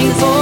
fighting for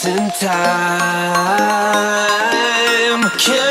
just in time. Can